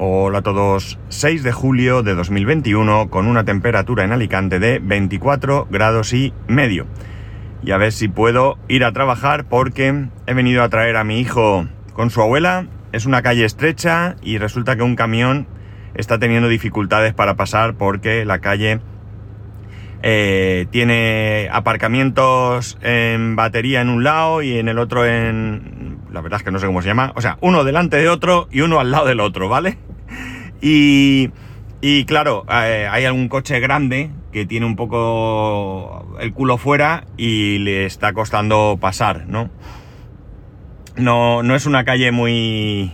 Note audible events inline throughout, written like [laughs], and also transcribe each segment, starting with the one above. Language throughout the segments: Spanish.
Hola a todos, 6 de julio de 2021 con una temperatura en Alicante de 24 grados y medio. Y a ver si puedo ir a trabajar porque he venido a traer a mi hijo con su abuela. Es una calle estrecha y resulta que un camión está teniendo dificultades para pasar porque la calle eh, tiene aparcamientos en batería en un lado y en el otro en... La verdad es que no sé cómo se llama. O sea, uno delante de otro y uno al lado del otro, ¿vale? Y, y claro, eh, hay algún coche grande que tiene un poco el culo fuera y le está costando pasar, ¿no? No, no es una calle muy,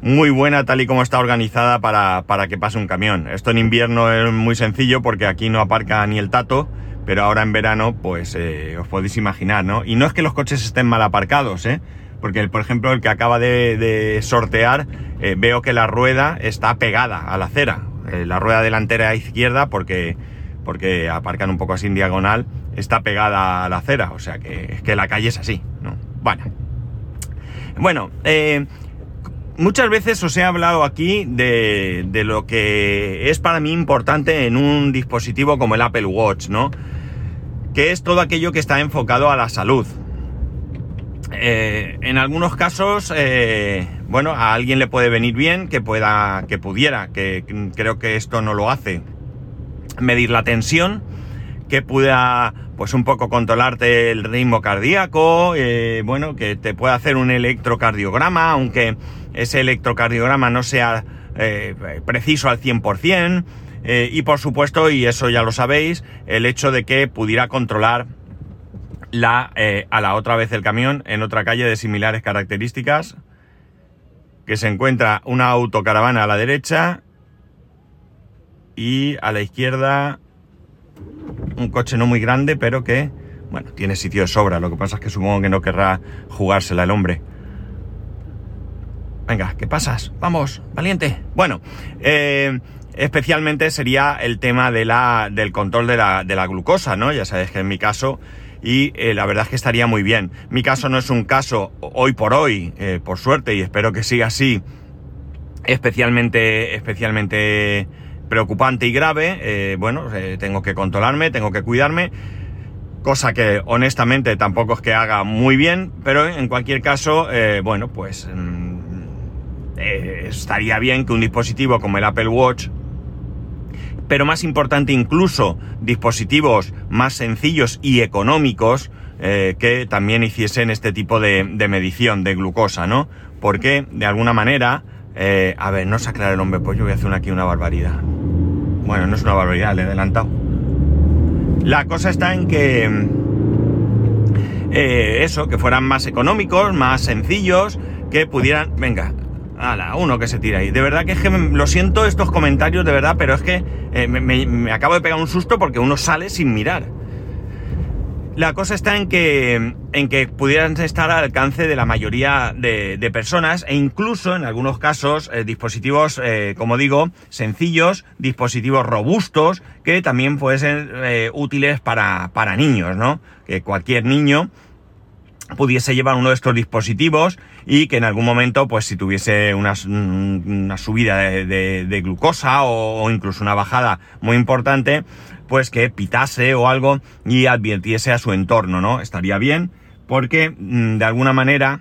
muy buena tal y como está organizada para, para, que pase un camión. Esto en invierno es muy sencillo porque aquí no aparca ni el tato, pero ahora en verano pues eh, os podéis imaginar, ¿no? Y no es que los coches estén mal aparcados, ¿eh? Porque, por ejemplo, el que acaba de, sortear, eh, veo que la rueda está pegada a la acera. Eh, la rueda delantera izquierda, porque, porque aparcan un poco así en diagonal, está pegada a la acera. O sea que, es que la calle es así, ¿no? Bueno. Bueno, eh, muchas veces os he hablado aquí de, de, lo que es para mí importante en un dispositivo como el Apple Watch, ¿no? Que es todo aquello que está enfocado a la salud. Eh, en algunos casos, eh, bueno, a alguien le puede venir bien que pueda, que pudiera, que creo que esto no lo hace, medir la tensión, que pueda, pues un poco controlarte el ritmo cardíaco, eh, bueno, que te pueda hacer un electrocardiograma, aunque ese electrocardiograma no sea preciso al 100%, eh, y por supuesto, y eso ya lo sabéis, el hecho de que pudiera controlar la, eh, a la otra vez el camión en otra calle de similares características, que se encuentra una autocaravana a la derecha y a la izquierda un coche no muy grande, pero que, bueno, tiene sitio de sobra. Lo que pasa es que supongo que no querrá jugársela el hombre. Venga, ¿qué pasas? Vamos, valiente. Bueno, eh, especialmente sería el tema de la, del control de la, de la glucosa, ¿no? Ya sabéis que en mi caso y eh, la verdad es que estaría muy bien. Mi caso no es un caso hoy por hoy, eh, por suerte, y espero que siga así, especialmente, especialmente preocupante y grave. Eh, bueno, tengo que controlarme, tengo que cuidarme, cosa que honestamente tampoco es que haga muy bien, pero en cualquier caso, bueno, pues mm, estaría bien que un dispositivo como el Apple Watch pero más importante incluso dispositivos más sencillos y económicos eh, que también hiciesen este tipo de, de, medición de glucosa, ¿no? Porque de alguna manera, eh, a ver, no se aclara el nombre, pues yo voy a hacer aquí una barbaridad. Bueno, no es una barbaridad, le he adelantado. La cosa está en que eh, eso, que fueran más económicos, más sencillos, que pudieran, venga, Ala, uno que se tira ahí. De verdad que es que lo siento estos comentarios, de verdad, pero es que eh, me, acabo de pegar un susto porque uno sale sin mirar. La cosa está en que, en que pudieran estar al alcance de la mayoría de, personas e incluso en algunos casos eh, dispositivos, eh, como digo, sencillos, dispositivos robustos que también pueden ser útiles para, para niños, ¿no? Que cualquier niño pudiese llevar uno de estos dispositivos y que en algún momento, pues si tuviese una, una subida de, glucosa o, incluso una bajada muy importante, pues que pitase o algo y advirtiese a su entorno, ¿no? Estaría bien porque de alguna manera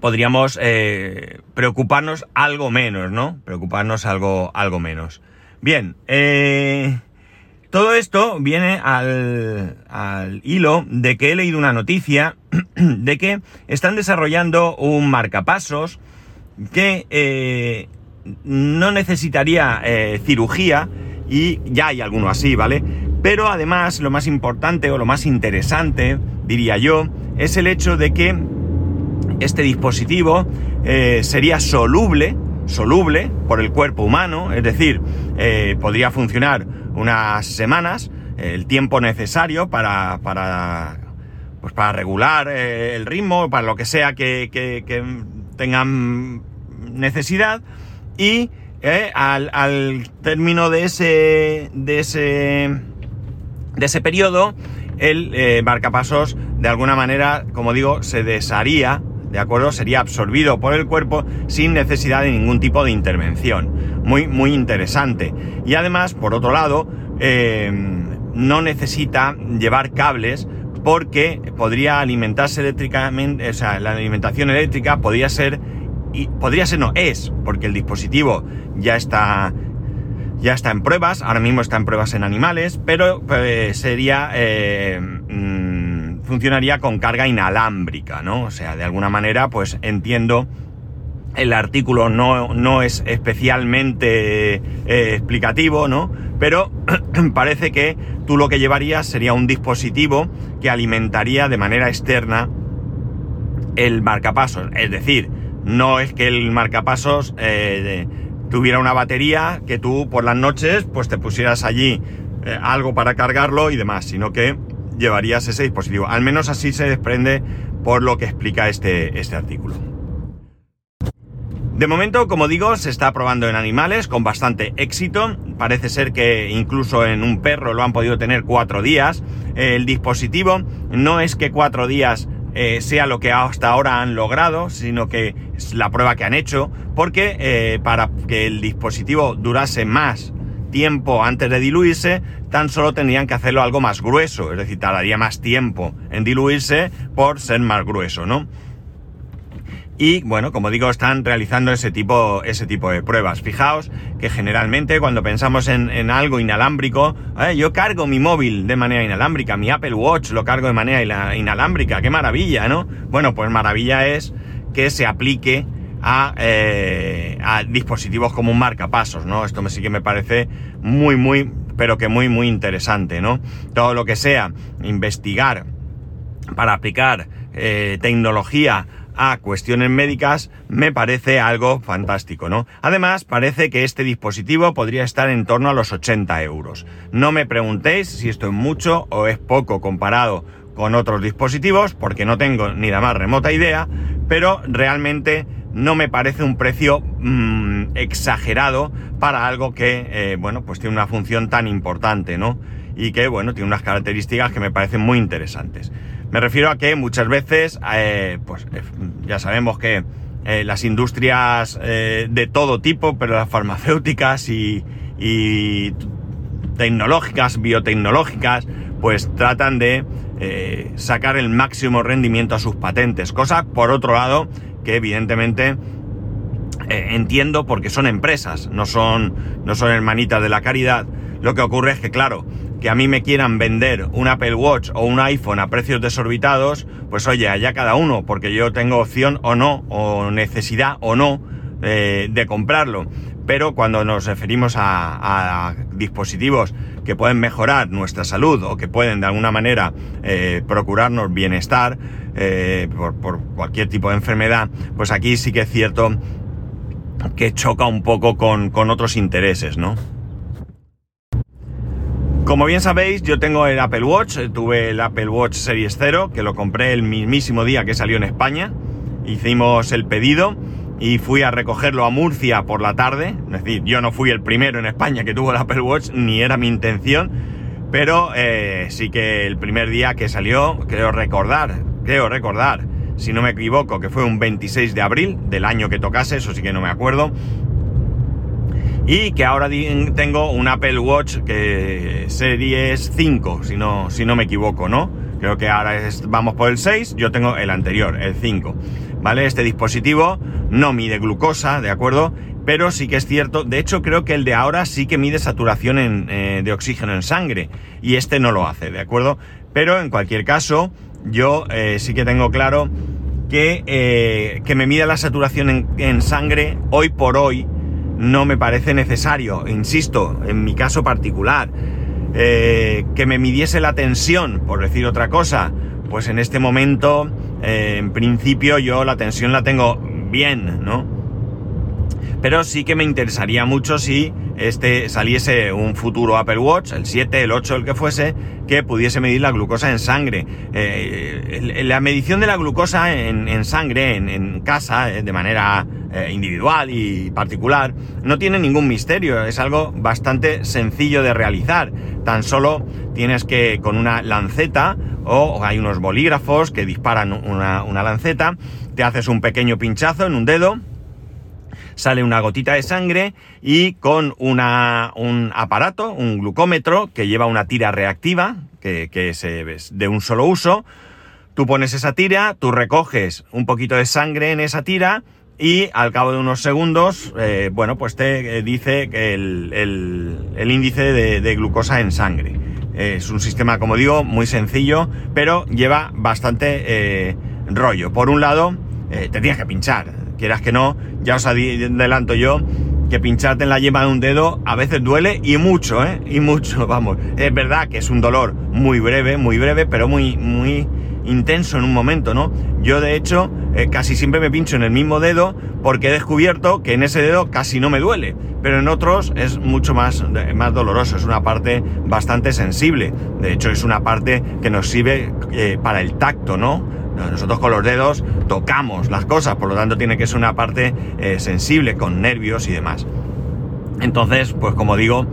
podríamos eh, preocuparnos algo menos, ¿no? Preocuparnos algo, algo menos. Bien, eh, todo esto viene al, al, hilo de que he leído una noticia [clears throat] de que están desarrollando un marcapasos que eh, no necesitaría eh, cirugía y ya hay alguno así, ¿vale? Pero además lo más importante o lo más interesante, diría yo, es el hecho de que este dispositivo eh, sería soluble, soluble por el cuerpo humano, es decir, podría funcionar unas semanas, el tiempo necesario para, para, pues para regular eh, el ritmo, para lo que sea que, que, que tengan necesidad. Y eh, al, al, término de ese, de ese, de ese periodo, el eh, marcapasos de alguna manera, como digo, se desharía, ¿de acuerdo? Sería absorbido por el cuerpo sin necesidad de ningún tipo de intervención. Muy, muy interesante. Y además, por otro lado, eh, no necesita llevar cables porque podría alimentarse eléctricamente, o sea, la alimentación eléctrica podría ser, y podría ser no, es, porque el dispositivo ya está, ya está en pruebas, ahora mismo está en pruebas en animales, pero pues, sería, mm, funcionaría con carga inalámbrica, ¿no? O sea, de alguna manera, pues entiendo el artículo no, no es especialmente eh, explicativo, ¿no? Pero [clears throat] parece que tú lo que llevarías sería un dispositivo que alimentaría de manera externa el marcapasos. Es decir, no es que el marcapasos eh, tuviera una batería que tú por las noches pues te pusieras allí eh, algo para cargarlo y demás, sino que llevarías ese dispositivo. Al menos así se desprende por lo que explica este, este artículo. De momento, como digo, se está probando en animales con bastante éxito. Parece ser que incluso en un perro lo han podido tener cuatro días. El dispositivo no es que cuatro días eh, sea lo que hasta ahora han logrado, sino que es la prueba que han hecho, porque eh, para que el dispositivo durase más tiempo antes de diluirse, tan solo tendrían que hacerlo algo más grueso, es decir, tardaría más tiempo en diluirse por ser más grueso, ¿no? Y bueno, como digo, están realizando ese tipo, ese tipo de pruebas. Fijaos que generalmente cuando pensamos en, algo inalámbrico, eh, yo cargo mi móvil de manera inalámbrica, mi Apple Watch lo cargo de manera inalámbrica, qué maravilla, ¿no? Bueno, pues maravilla es que se aplique a, eh, a dispositivos como un marcapasos, ¿no? Esto sí que me parece muy, muy, pero que muy, muy interesante, ¿no? Todo lo que sea investigar para aplicar eh, tecnología a cuestiones médicas me parece algo fantástico, ¿no? Además, parece que este dispositivo podría estar en torno a los 80 euros. No me preguntéis si esto es mucho o es poco comparado con otros dispositivos, porque no tengo ni la más remota idea, pero realmente no me parece un precio mmm, exagerado para algo que, eh, bueno, pues tiene una función tan importante, ¿no? Y que, bueno, tiene unas características que me parecen muy interesantes. Me refiero a que muchas veces, eh, pues eh, ya sabemos que las industrias de todo tipo, pero las farmacéuticas y, tecnológicas, biotecnológicas, pues tratan de sacar el máximo rendimiento a sus patentes. Cosa, por otro lado, que evidentemente entiendo porque son empresas, no son, no son hermanitas de la caridad. Lo que ocurre es que, claro, que a mí me quieran vender un Apple Watch o un iPhone a precios desorbitados, pues oye, allá cada uno, porque yo tengo opción o no, o necesidad o no eh, de comprarlo. Pero cuando nos referimos a, dispositivos que pueden mejorar nuestra salud o que pueden de alguna manera eh, procurarnos bienestar eh, por, cualquier tipo de enfermedad, pues aquí sí que es cierto que choca un poco con, con otros intereses, ¿no? Como bien sabéis, yo tengo el Apple Watch, eh, tuve el Apple Watch Series 0, que lo compré el mismísimo día que salió en España. Hicimos el pedido y fui a recogerlo a Murcia por la tarde. Es decir, yo no fui el primero en España que tuvo el Apple Watch, ni era mi intención. Pero eh, sí que el primer día que salió, creo recordar, creo recordar, si no me equivoco, que fue un 26 de abril del año que tocase, eso sí que no me acuerdo y que ahora tengo un Apple Watch que Series 5, si no, si no me equivoco, ¿no? Creo que ahora vamos por el 6, yo tengo el anterior, el 5. ¿Vale? Este dispositivo no mide glucosa, ¿de acuerdo? Pero sí que es cierto, de hecho creo que el de ahora sí que mide saturación eh, de oxígeno en sangre y este no lo hace, ¿de acuerdo? Pero en cualquier caso, yo eh, sí que tengo claro que, eh, que me mida la saturación en, en sangre hoy por hoy no me parece necesario, insisto, en mi caso particular, que me midiese la tensión, por decir otra cosa, pues en este momento, eh, en principio yo la tensión la tengo bien, ¿no? Pero sí que me interesaría mucho si este saliese un futuro Apple Watch, el 7, el 8, el que fuese, que pudiese medir la glucosa en sangre. Eh, la medición de la glucosa en, sangre, en, casa, de manera eh, individual y particular, no tiene ningún misterio, es algo bastante sencillo de realizar. Tan solo tienes que con una lanceta o hay unos bolígrafos que disparan una, lanceta te haces un pequeño pinchazo en un dedo, sale una gotita de sangre y con una, un aparato, un glucómetro que lleva una tira reactiva, que, que es de un solo uso, tú pones esa tira, tú recoges un poquito de sangre en esa tira y al cabo de unos segundos, eh, bueno, pues te eh, dice el, el, índice de, glucosa en sangre. Es un sistema, como digo, muy sencillo, pero lleva bastante eh, rollo. Por un lado, te tienes que pinchar, quieras que no, ya os adelanto yo que pincharte en la yema de un dedo a veces duele y mucho, ¿eh? Y mucho, [laughs] vamos. Es verdad que es un dolor muy breve, muy breve, pero muy, muy intenso en un momento, ¿no? Yo de hecho eh, casi siempre me pincho en el mismo dedo porque he descubierto que en ese dedo casi no me duele, pero en otros es mucho más, más doloroso, es una parte bastante sensible, de hecho es una parte que nos sirve eh, para el tacto, ¿no? Nosotros con los dedos tocamos las cosas, por lo tanto tiene que ser una parte eh, sensible, con nervios y demás. Entonces, pues como digo,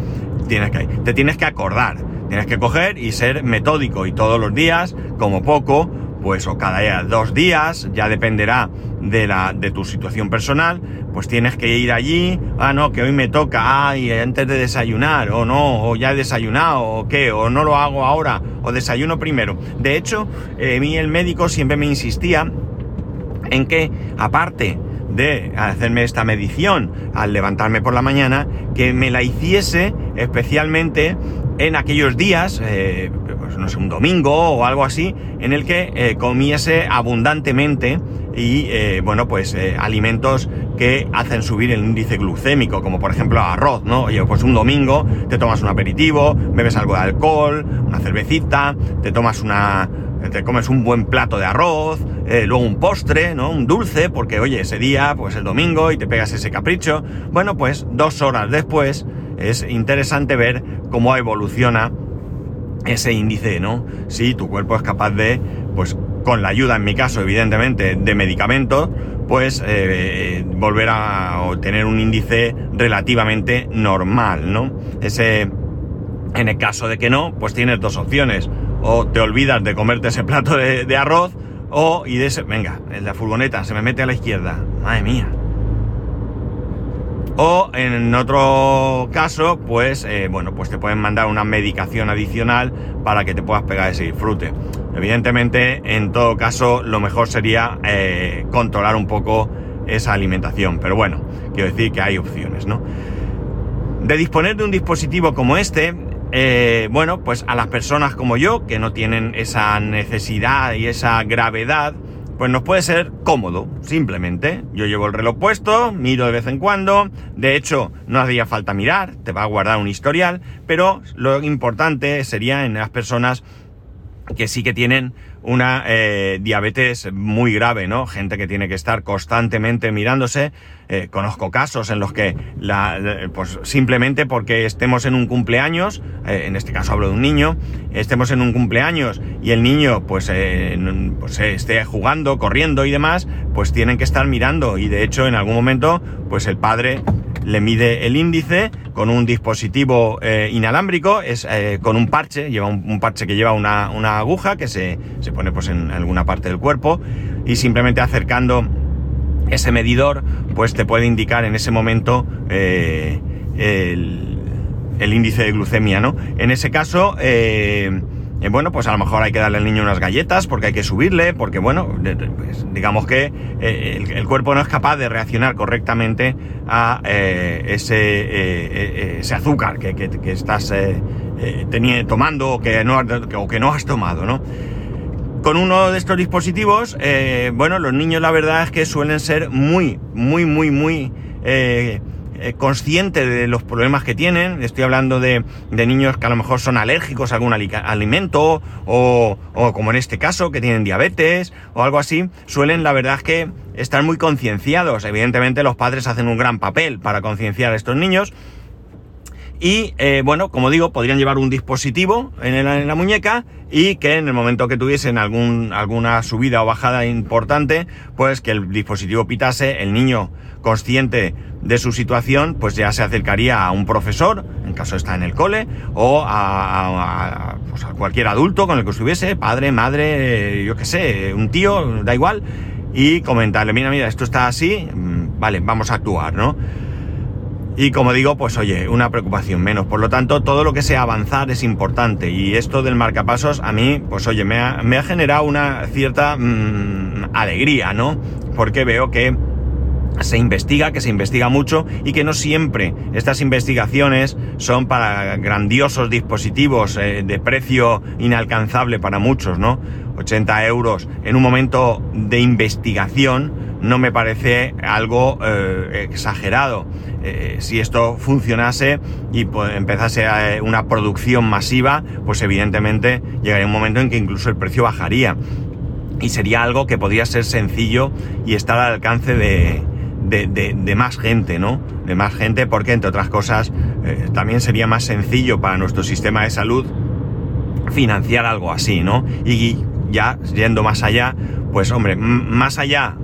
tienes que, te tienes que acordar Tienes que coger y ser metódico y todos los días, como poco, pues o cada día, dos días, ya dependerá de, la, de tu situación personal, pues tienes que ir allí, ah, no, que hoy me toca, ay, antes de desayunar, o no, o ya he desayunado, o qué, o no lo hago ahora, o desayuno primero. De hecho, eh, a mí el médico siempre me insistía en que, aparte de hacerme esta medición al levantarme por la mañana, que me la hiciese especialmente en aquellos días, eh, pues no sé, un domingo o algo así, en el que eh, comiese abundantemente y, eh, bueno, pues alimentos que hacen subir el índice glucémico, como por ejemplo arroz, ¿no? Oye, pues un domingo te tomas un aperitivo, bebes algo de alcohol, una cervecita, te tomas una... te comes un buen plato de arroz, luego un postre, ¿no? Un dulce, porque oye, ese día, pues el domingo y te pegas ese capricho. Bueno, pues dos horas después es interesante ver cómo evoluciona ese índice, ¿no? Si tu cuerpo es capaz de, pues con la ayuda, en mi caso, evidentemente, de medicamentos, pues eh, volver a obtener un índice relativamente normal, ¿no? Ese, en el caso de que no, pues tienes dos opciones. O te olvidas de comerte ese plato de, arroz, o y de ese, venga, de la furgoneta se me mete a la izquierda. Madre mía. O en otro caso, pues eh, bueno, pues te pueden mandar una medicación adicional para que te puedas pegar ese disfrute. Evidentemente, en todo caso, lo mejor sería eh, controlar un poco esa alimentación. Pero bueno, quiero decir que hay opciones, ¿no? De disponer de un dispositivo como este, eh, bueno, pues a las personas como yo, que no tienen esa necesidad y esa gravedad, pues nos puede ser cómodo, simplemente. Yo llevo el reloj puesto, miro de vez en cuando, de hecho no haría falta mirar, te va a guardar un historial, pero lo importante sería en las personas que sí que tienen una eh, diabetes muy grave, ¿no? Gente que tiene que estar constantemente mirándose. Eh, conozco casos en los que, pues simplemente porque estemos en un cumpleaños, eh, en este caso hablo de un niño, estemos en un cumpleaños y el niño pues, pues esté jugando, corriendo y demás, pues tienen que estar mirando. Y de hecho en algún momento pues el padre le mide el índice con un dispositivo eh, inalámbrico, es eh, con un parche, lleva un, parche que lleva una, aguja que se, pone pues en alguna parte del cuerpo y simplemente acercando ese medidor pues te puede indicar en ese momento eh, el, índice de glucemia, ¿no? En ese caso eh, bueno, pues a lo mejor hay que darle al niño unas galletas porque hay que subirle, porque bueno, pues digamos que eh, el, cuerpo no es capaz de reaccionar correctamente a eh, ese, ese, azúcar que, estás tomando o que, no, o que no has tomado, ¿no? Con uno de estos dispositivos, bueno, los niños la verdad es que suelen ser muy, muy, muy, muy eh, consciente de los problemas que tienen. Estoy hablando de, niños que a lo mejor son alérgicos a algún alimento o, como en este caso, que tienen diabetes o algo así. Suelen, la verdad es que, estar muy concienciados. Evidentemente los padres hacen un gran papel para concienciar a estos niños. Y eh, bueno, como digo, podrían llevar un dispositivo en, la muñeca y que en el momento que tuviesen algún, alguna subida o bajada importante, pues que el dispositivo pitase, el niño consciente de su situación, pues ya se acercaría a un profesor, en caso está en el cole, o a, pues a cualquier adulto con el que estuviese, padre, madre, yo qué sé, un tío, da igual, y comentarle, mira, mira, esto está así, mm, vale, vamos a actuar, ¿no? Y como digo, pues oye, una preocupación menos. Por lo tanto, todo lo que sea avanzar es importante. Y esto del marcapasos a mí, pues oye, me ha, generado una cierta mm, alegría, ¿no? Porque veo que se investiga, que se investiga mucho y que no siempre estas investigaciones son para grandiosos dispositivos eh, de precio inalcanzable para muchos, ¿no? 80 euros en un momento de investigación no me parece algo eh, exagerado. Eh, si esto funcionase y pues, empezase una producción masiva, pues evidentemente llegaría un momento en que incluso el precio bajaría. Y sería algo que podría ser sencillo y estar al alcance de, de, más gente, ¿no? De más gente, porque entre otras cosas eh, también sería más sencillo para nuestro sistema de salud financiar algo así, ¿no? Y ya yendo más allá, pues hombre, más allá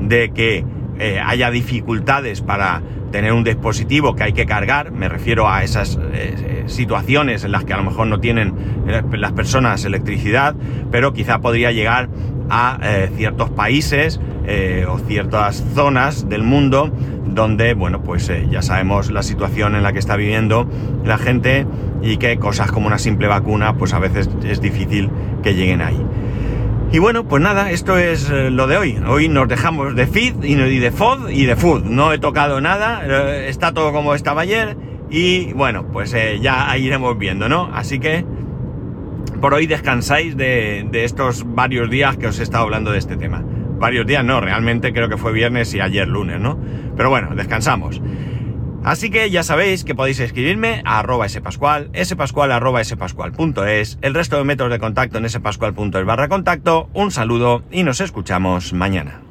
de que eh, haya dificultades para tener un dispositivo que hay que cargar, me refiero a esas eh, situaciones en las que a lo mejor no tienen las personas electricidad, pero quizá podría llegar a ciertos países eh, o ciertas zonas del mundo donde, bueno, pues eh, ya sabemos la situación en la que está viviendo la gente y que cosas como una simple vacuna, pues a veces es difícil que lleguen ahí. Y bueno, pues nada, esto es eh, lo de hoy. Hoy nos dejamos de feed y de FOD y de food. No he tocado nada, está todo como estaba ayer y bueno, pues ya iremos viendo, ¿no? Así que por hoy descansáis de, de estos varios días que os he estado hablando de este tema varios días, no, realmente creo que fue viernes y ayer lunes, ¿no? Pero bueno, descansamos. Así que ya sabéis que podéis escribirme a arroba spascual, spascual arroba spascual.es, el resto de métodos de contacto en spascual.es barra contacto, un saludo y nos escuchamos mañana.